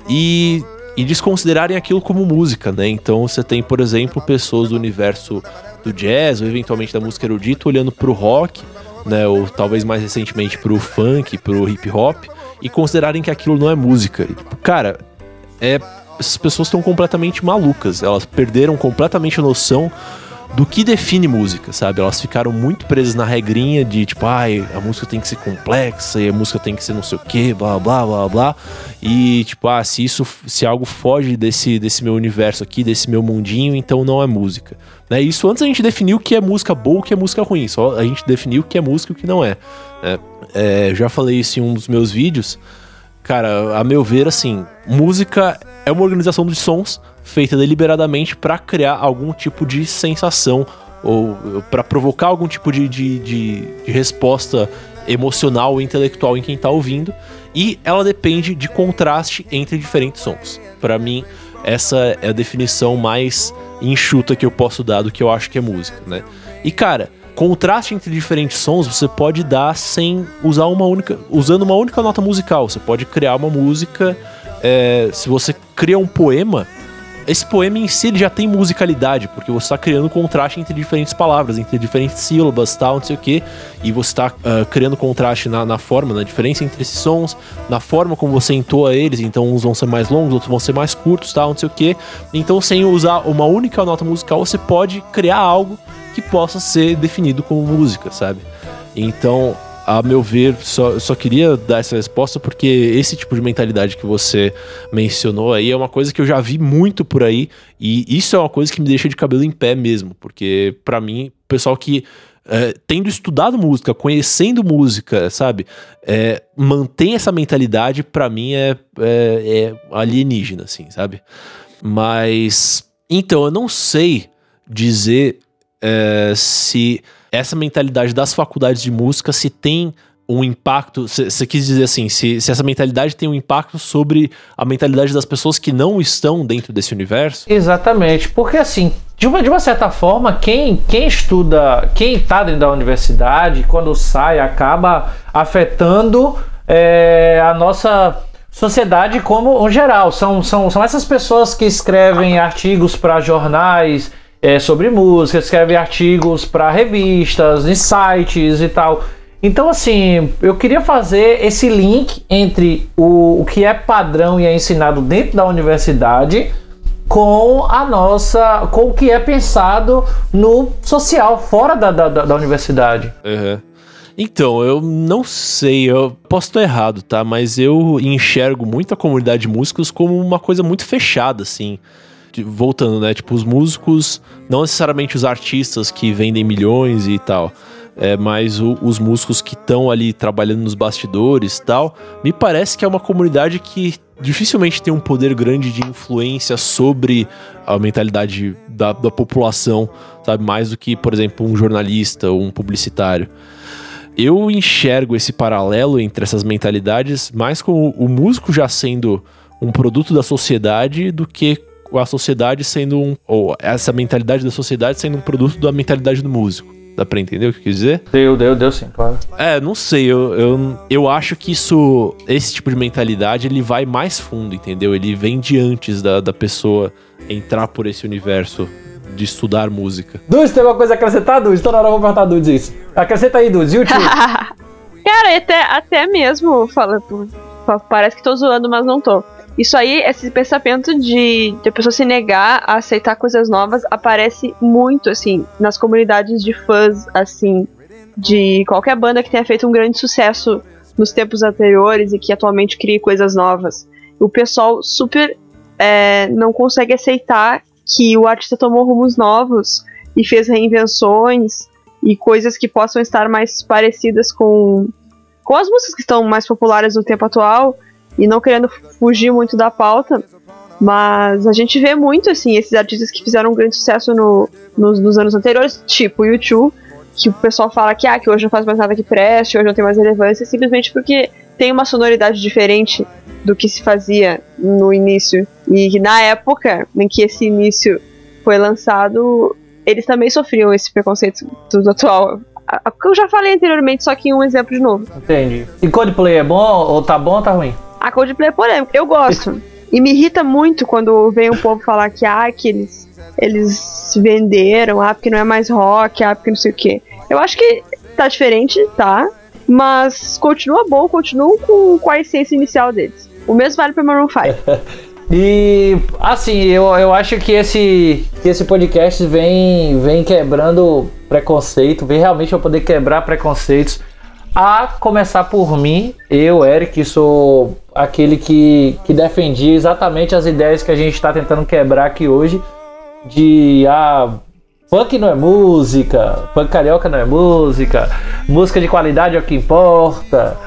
e, e desconsiderarem aquilo como música, né? Então você tem, por exemplo, pessoas do universo do jazz ou eventualmente da música erudita olhando pro rock, né? Ou talvez mais recentemente pro funk, pro hip hop e considerarem que aquilo não é música. E, tipo, cara, é essas pessoas estão completamente malucas. Elas perderam completamente a noção do que define música, sabe? Elas ficaram muito presas na regrinha de tipo, ai, a música tem que ser complexa e a música tem que ser não sei o que, blá blá blá blá. E tipo, ah, se isso, se algo foge desse, desse meu universo aqui, desse meu mundinho, então não é música. Né? Isso antes a gente definiu o que é música boa o que é música ruim. Só a gente definiu o que é música e o que não é. né? É, já falei isso em um dos meus vídeos. Cara, a meu ver, assim, música é uma organização de sons feita deliberadamente pra criar algum tipo de sensação ou pra provocar algum tipo de, de, de- de resposta emocional ou intelectual em quem tá ouvindo. E ela depende de contraste entre diferentes sons. Pra mim, essa é a definição mais enxuta que eu posso dar do que eu acho que é música, né? E cara, contraste entre diferentes sons você pode dar sem usar uma única, usando uma única nota musical. Você pode criar uma música. é, se você cria um poema, esse poema em si ele já tem musicalidade, porque você está criando contraste entre diferentes palavras, entre diferentes sílabas, tal, não sei o que, e você está criando contraste na, na forma, na diferença entre esses sons, na forma como você entoa eles, então uns vão ser mais longos, outros vão ser mais curtos, tal, não sei o que. Então, sem usar uma única nota musical, você pode criar algo que possa ser definido como música, sabe? Então, a meu ver, só, só queria dar essa resposta porque esse tipo de mentalidade que você mencionou aí é uma coisa que eu já vi muito por aí e isso é uma coisa que me deixa de cabelo em pé mesmo, porque pra mim, o pessoal que é, tendo estudado música, conhecendo música, sabe, é, mantém essa mentalidade pra mim é, é, é alienígena, assim, sabe? Mas então eu não sei dizer é, se essa mentalidade das faculdades de música se tem um impacto. Você quis dizer assim, se, se essa mentalidade tem um impacto sobre a mentalidade das pessoas que não estão dentro desse universo? Exatamente, porque assim, de uma, de uma certa forma, quem, quem estuda, quem está dentro da universidade, quando sai, acaba afetando é, a nossa sociedade como um geral. São, são, são essas pessoas que escrevem artigos para jornais é, sobre música, escrevem artigos para revistas, em sites e tal. Então, assim, eu queria fazer esse link entre o, o que é padrão e é ensinado dentro da universidade com a nossa. com o que é pensado no social, fora da, da, da universidade. Uhum. Então, eu não sei, eu posso estar errado, tá? Mas eu enxergo muito a comunidade de músicos como uma coisa muito fechada, assim. Voltando, né? Tipo, os músicos, não necessariamente os artistas que vendem milhões e tal, é, mas o- os músicos que estão ali trabalhando nos bastidores e tal, me parece que é uma comunidade que dificilmente tem um poder grande de influência sobre a mentalidade da, da população, sabe? Mais do que, por exemplo, um jornalista ou um publicitário. Eu enxergo esse paralelo entre essas mentalidades mais como o músico já sendo um produto da sociedade do que a sociedade sendo um. ou essa mentalidade da sociedade sendo um produto da mentalidade do músico. Dá pra entender o que eu quis dizer? Deu, deu, deu sim, claro. É, não sei, eu, eu, eu acho que isso, esse tipo de mentalidade, ele vai mais fundo, entendeu? Ele vem de antes da, da pessoa entrar por esse universo de estudar música. Dudes, tem alguma coisa a acrescentar, Dudes? Toda hora eu vou perguntar, Dudes, isso. Acrescenta aí, Dudes. E o tio? Cara, até, até mesmo, fala, pa- parece que tô zoando, mas não tô. Isso aí, esse pensamento de, de a pessoa se negar a aceitar coisas novas aparece muito, assim, nas comunidades de fãs, assim, de qualquer banda que tenha feito um grande sucesso nos tempos anteriores e que atualmente crie coisas novas. O pessoal super é, não consegue aceitar que o artista tomou rumos novos e fez reinvenções e coisas que possam estar mais parecidas com, com as músicas que estão mais populares no tempo atual e não querendo fugir muito da pauta. Mas a gente vê muito, assim, esses artistas que fizeram um grande sucesso no, nos, nos anos anteriores, tipo YouTube, que o pessoal fala que, ah, que hoje não faz mais nada que preste, hoje não tem mais relevância, simplesmente porque tem uma sonoridade diferente do que se fazia no início. E na época em que esse início foi lançado, eles também sofriam esse preconceito do atual. Eu já falei anteriormente, só que um exemplo de novo. Entendi. E Coldplay é bom ou tá bom ou tá ruim? A Coldplay é polêmica. Eu gosto. e me irrita muito quando vem o povo falar que, ah, que eles, eles venderam, ah, porque não é mais rock, ah, porque não sei o quê. Eu acho que tá diferente, tá? Mas continua bom, continua com, com a essência inicial deles. O mesmo vale pra Maroon 5. E assim, eu, eu acho que esse, que esse podcast vem, vem quebrando preconceito, vem realmente para poder quebrar preconceitos. A começar por mim, eu, Eric, sou aquele que, que defendia exatamente as ideias que a gente está tentando quebrar aqui hoje. De ah, funk não é música, funk carioca não é música, música de qualidade é o que importa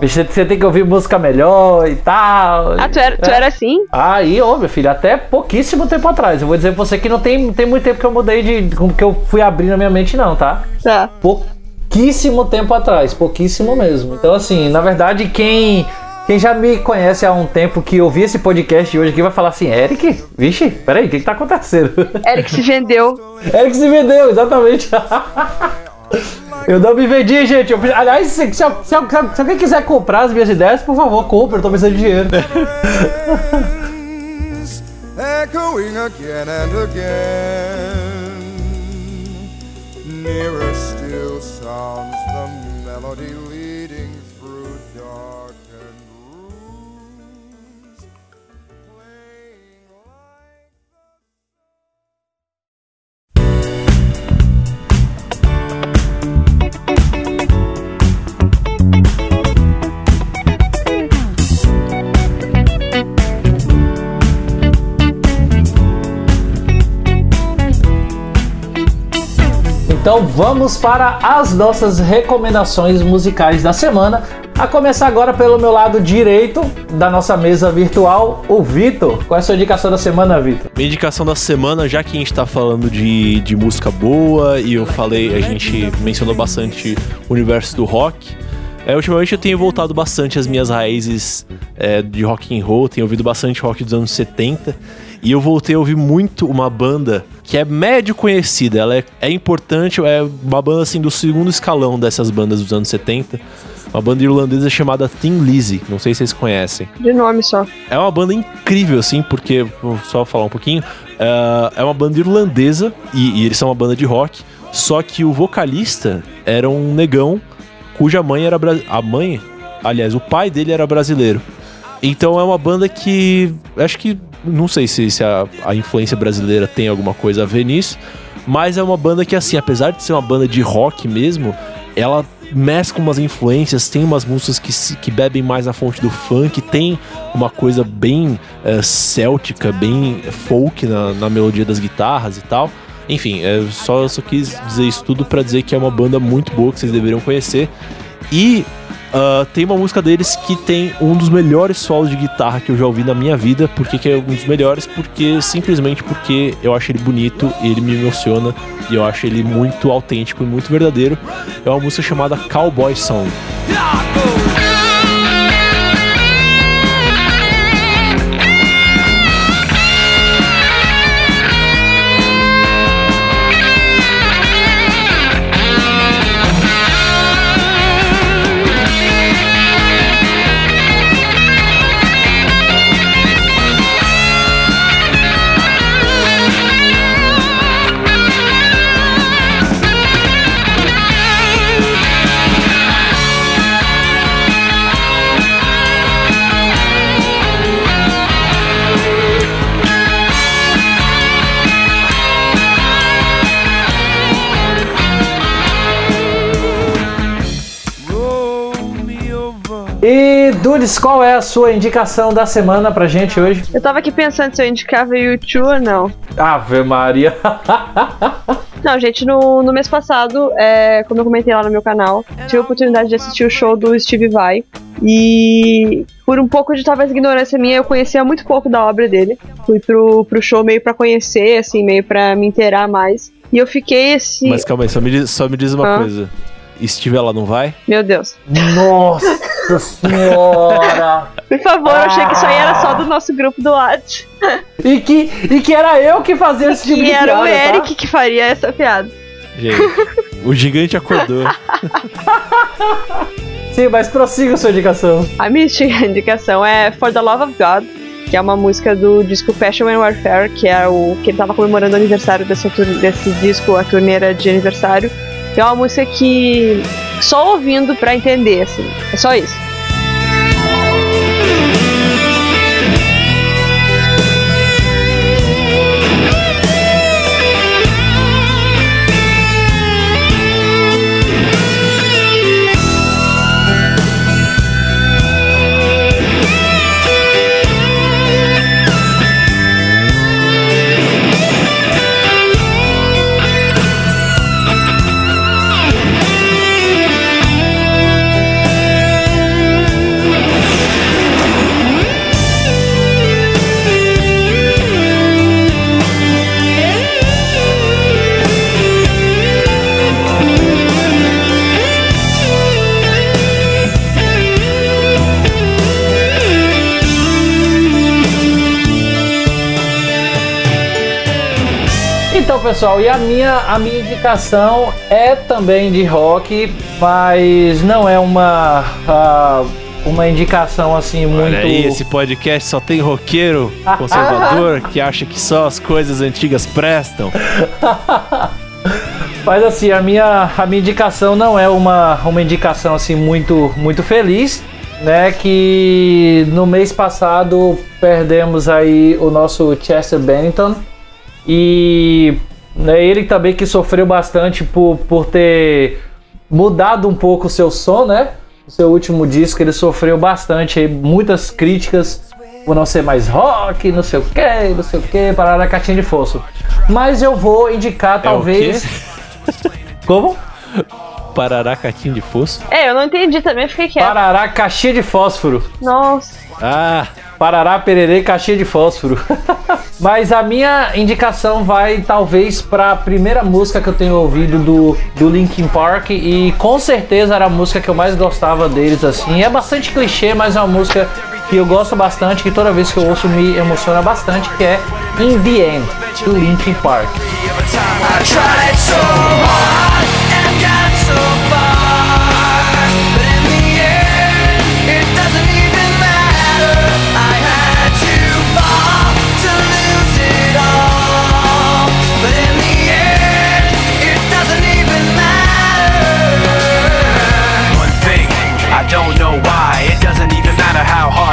você tem que ouvir música melhor e tal. Ah, tu era, tu é. era assim? Aí, ô, meu filho, até pouquíssimo tempo atrás. Eu vou dizer pra você que não tem, tem muito tempo que eu mudei de. que eu fui abrindo a minha mente, não, tá? Tá. Pouquíssimo tempo atrás, pouquíssimo mesmo. Então, assim, na verdade, quem. Quem já me conhece há um tempo que ouvi esse podcast hoje aqui vai falar assim, Eric, vixe, peraí, o que, que tá acontecendo? Eric se vendeu. Eric se vendeu, exatamente. Eu não me vendi, gente. Eu, aliás, se, se, se, se, alguém quiser comprar as minhas ideias, por favor, compre. Eu tô precisando de dinheiro. Echoing again and again. Nearer still sounds Então vamos para as nossas recomendações musicais da semana. A começar agora pelo meu lado direito da nossa mesa virtual, o Vitor. Qual é a sua indicação da semana, Vitor? Minha indicação da semana, já que a gente está falando de, de música boa e eu falei, a gente mencionou bastante o universo do rock. É, ultimamente eu tenho voltado bastante às minhas raízes é, de rock and roll, tenho ouvido bastante rock dos anos 70 e eu voltei a ouvir muito uma banda que é médio conhecida. Ela é, é importante, é uma banda assim do segundo escalão dessas bandas dos anos 70. Uma banda irlandesa chamada Thin Lizzy. Não sei se vocês conhecem. De nome só. É uma banda incrível, assim, porque, vou só falar um pouquinho. Uh, é uma banda irlandesa e, e eles são uma banda de rock. Só que o vocalista era um negão cuja mãe era. A mãe, aliás, o pai dele era brasileiro. Então é uma banda que acho que não sei se, se a, a, influência brasileira tem alguma coisa a ver nisso, mas é uma banda que, assim, apesar de ser uma banda de rock mesmo, ela mescla umas influências, tem umas músicas que, que bebem mais a fonte do funk, tem uma coisa bem é, céltica, bem folk na, na, melodia das guitarras e tal. Enfim, é, só, só quis dizer isso tudo para dizer que é uma banda muito boa que vocês deveriam conhecer. E Uh, tem uma música deles que tem um dos melhores solos de guitarra que eu já ouvi na minha vida. Por que, que é um dos melhores? Porque simplesmente porque eu acho ele bonito, ele me emociona e eu acho ele muito autêntico e muito verdadeiro. É uma música chamada Cowboy Song. Dudes, qual é a sua indicação da semana pra gente hoje? Eu tava aqui pensando se eu indicava YouTube ou não. Ave Maria. Não, gente, no, no mês passado, é, como eu comentei lá no meu canal, tive a oportunidade de assistir o show do Steve Vai. E por um pouco de talvez ignorância minha, eu conhecia muito pouco da obra dele. Fui pro, pro show meio pra conhecer, assim, meio pra me inteirar mais. E eu fiquei assim. Mas calma aí, só me diz, só me diz uma Ah. coisa. Steve, ela não vai? Meu Deus. Nossa senhora! Por favor, eu achei que isso aí era só do nosso grupo do WhatsApp. E que, e que era eu que fazia esse tipo E de era piada, o tá? Eric que faria essa piada. Gente, o gigante acordou. Sim, mas prossiga a sua indicação. A minha indicação é For the Love of God, que é uma música do disco Passion and Warfare, que é o que ele tava comemorando o aniversário desse, desse disco, a torneira de aniversário. Que é uma música que só ouvindo pra entender, assim. É só isso. Pessoal, e a minha, a minha indicação é também de rock, mas não é uma, ah, uma indicação assim muito. Olha aí, esse podcast só tem roqueiro conservador que acha que só as coisas antigas prestam. Mas assim, a minha, a minha indicação não é uma, uma indicação assim muito, muito feliz, né? Que no mês passado perdemos aí o nosso Chester Bennington e né, ele também que sofreu bastante por, por ter mudado um pouco o seu som, né? O seu último disco ele sofreu bastante, aí, muitas críticas por não ser mais rock, não sei o que, não sei o que, parar na caixinha de fósforo. Mas eu vou indicar talvez. Como? Parará caquinho de fosso. É, eu não entendi também, fiquei quieto. Parará, caixinha de fósforo. Nossa. Ah, Parará, pererê, caixinha de fósforo. Mas a minha indicação vai talvez para a primeira música que eu tenho ouvido do, do Linkin Park e com certeza era a música que eu mais gostava deles assim. É bastante clichê, mas é uma música que eu gosto bastante, que toda vez que eu ouço me emociona bastante, que é In The End, do Linkin Park. I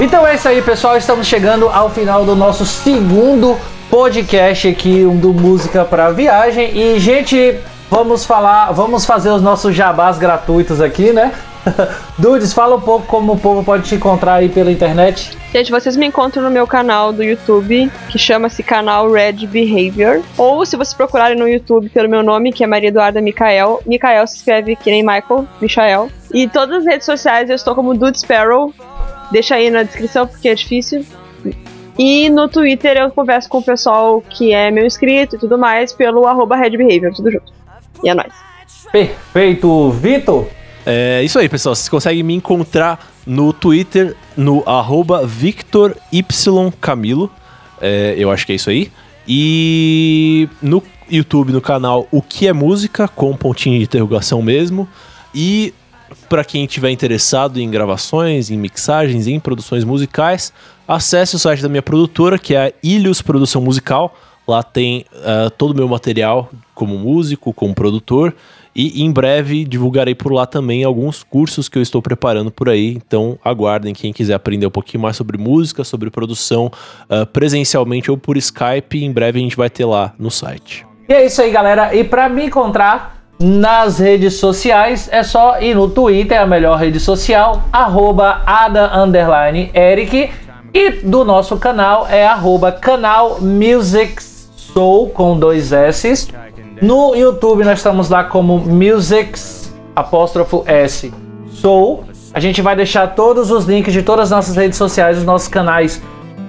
Então é isso aí, pessoal. Estamos chegando ao final do nosso segundo podcast aqui, um do Música para Viagem. E, gente, vamos falar, vamos fazer os nossos jabás gratuitos aqui, né? Dudes, fala um pouco como o povo pode te encontrar aí pela internet. Gente, vocês me encontram no meu canal do YouTube, que chama-se canal Red Behavior. Ou se vocês procurarem no YouTube pelo meu nome, que é Maria Eduarda Micael. Micael se escreve que nem Michael, Michael. E todas as redes sociais eu estou como Dude Sparrow. Deixa aí na descrição porque é difícil. E no Twitter eu converso com o pessoal que é meu inscrito e tudo mais pelo arroba Red Behavior, tudo junto. E é nóis. Perfeito, Vitor. É isso aí, pessoal. Vocês conseguem me encontrar no Twitter, no arroba Victor Y Camilo. É, eu acho que é isso aí. E no YouTube, no canal O Que é Música, com um pontinho de interrogação mesmo. E para quem tiver interessado em gravações, em mixagens, em produções musicais, acesse o site da minha produtora, que é a Ilhos Produção Musical. Lá tem uh, todo o meu material como músico, como produtor. E em breve divulgarei por lá também alguns cursos que eu estou preparando por aí. Então aguardem quem quiser aprender um pouquinho mais sobre música, sobre produção, uh, presencialmente ou por Skype. Em breve a gente vai ter lá no site. E é isso aí, galera. E para me encontrar nas redes sociais é só ir no Twitter, a melhor rede social, arroba ada underline Eric. E do nosso canal é arroba canal Music Soul com dois S. No YouTube nós estamos lá como Musics apóstrofo S Soul. A gente vai deixar todos os links de todas as nossas redes sociais, os nossos canais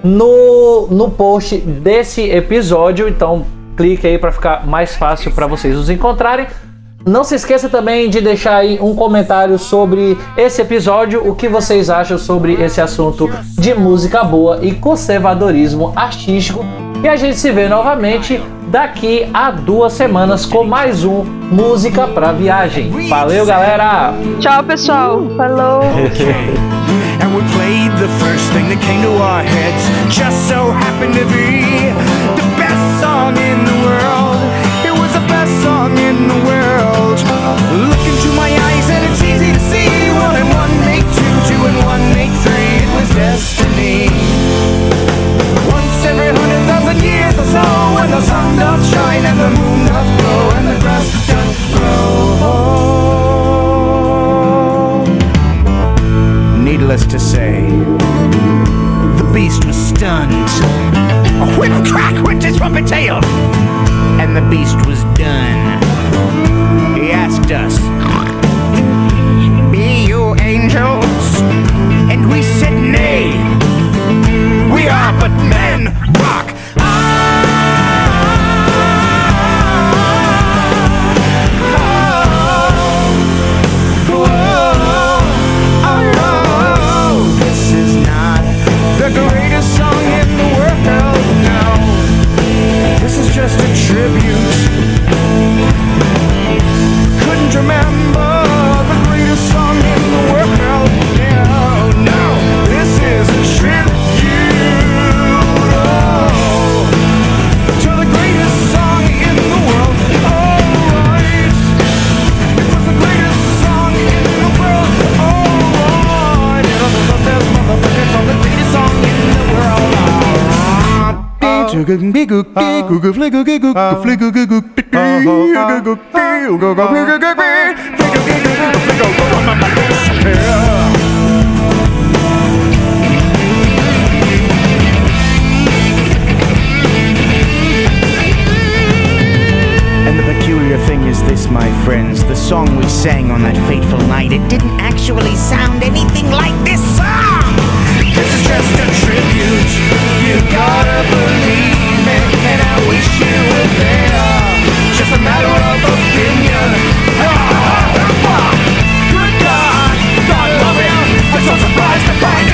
no, no post desse episódio. Então clique aí para ficar mais fácil para vocês nos encontrarem. Não se esqueça também de deixar aí um comentário sobre esse episódio, o que vocês acham sobre esse assunto de música boa e conservadorismo artístico. E a gente se vê novamente daqui a duas semanas com mais um Música pra Viagem. Valeu, galera! Tchau, pessoal. Falou! And we played the first thing that came to our heads. Just so happened to be the best song in the shine and the moon doth glow and the grass doth grow. Needless to say, the beast was stunned. A whip crack went his trumpet tail, and the beast was done. He asked us, Be you angels? And we said, Nay. We are but men. Just a tribute. Couldn't remember the greatest song in the world. No, no, this is a tribute oh, to the greatest song in the world. Oh, Alright, it was the greatest song in the world. Oh, Alright, it was the best motherfucking song, the greatest song in the world. Ah, ah, ah. And the peculiar thing is this, my friends. The song we sang on that fateful night, it didn't actually sound anything like this song! This is just a tribute, you gotta believe. Just a matter of opinion Good God, God love him I'm so surprised to find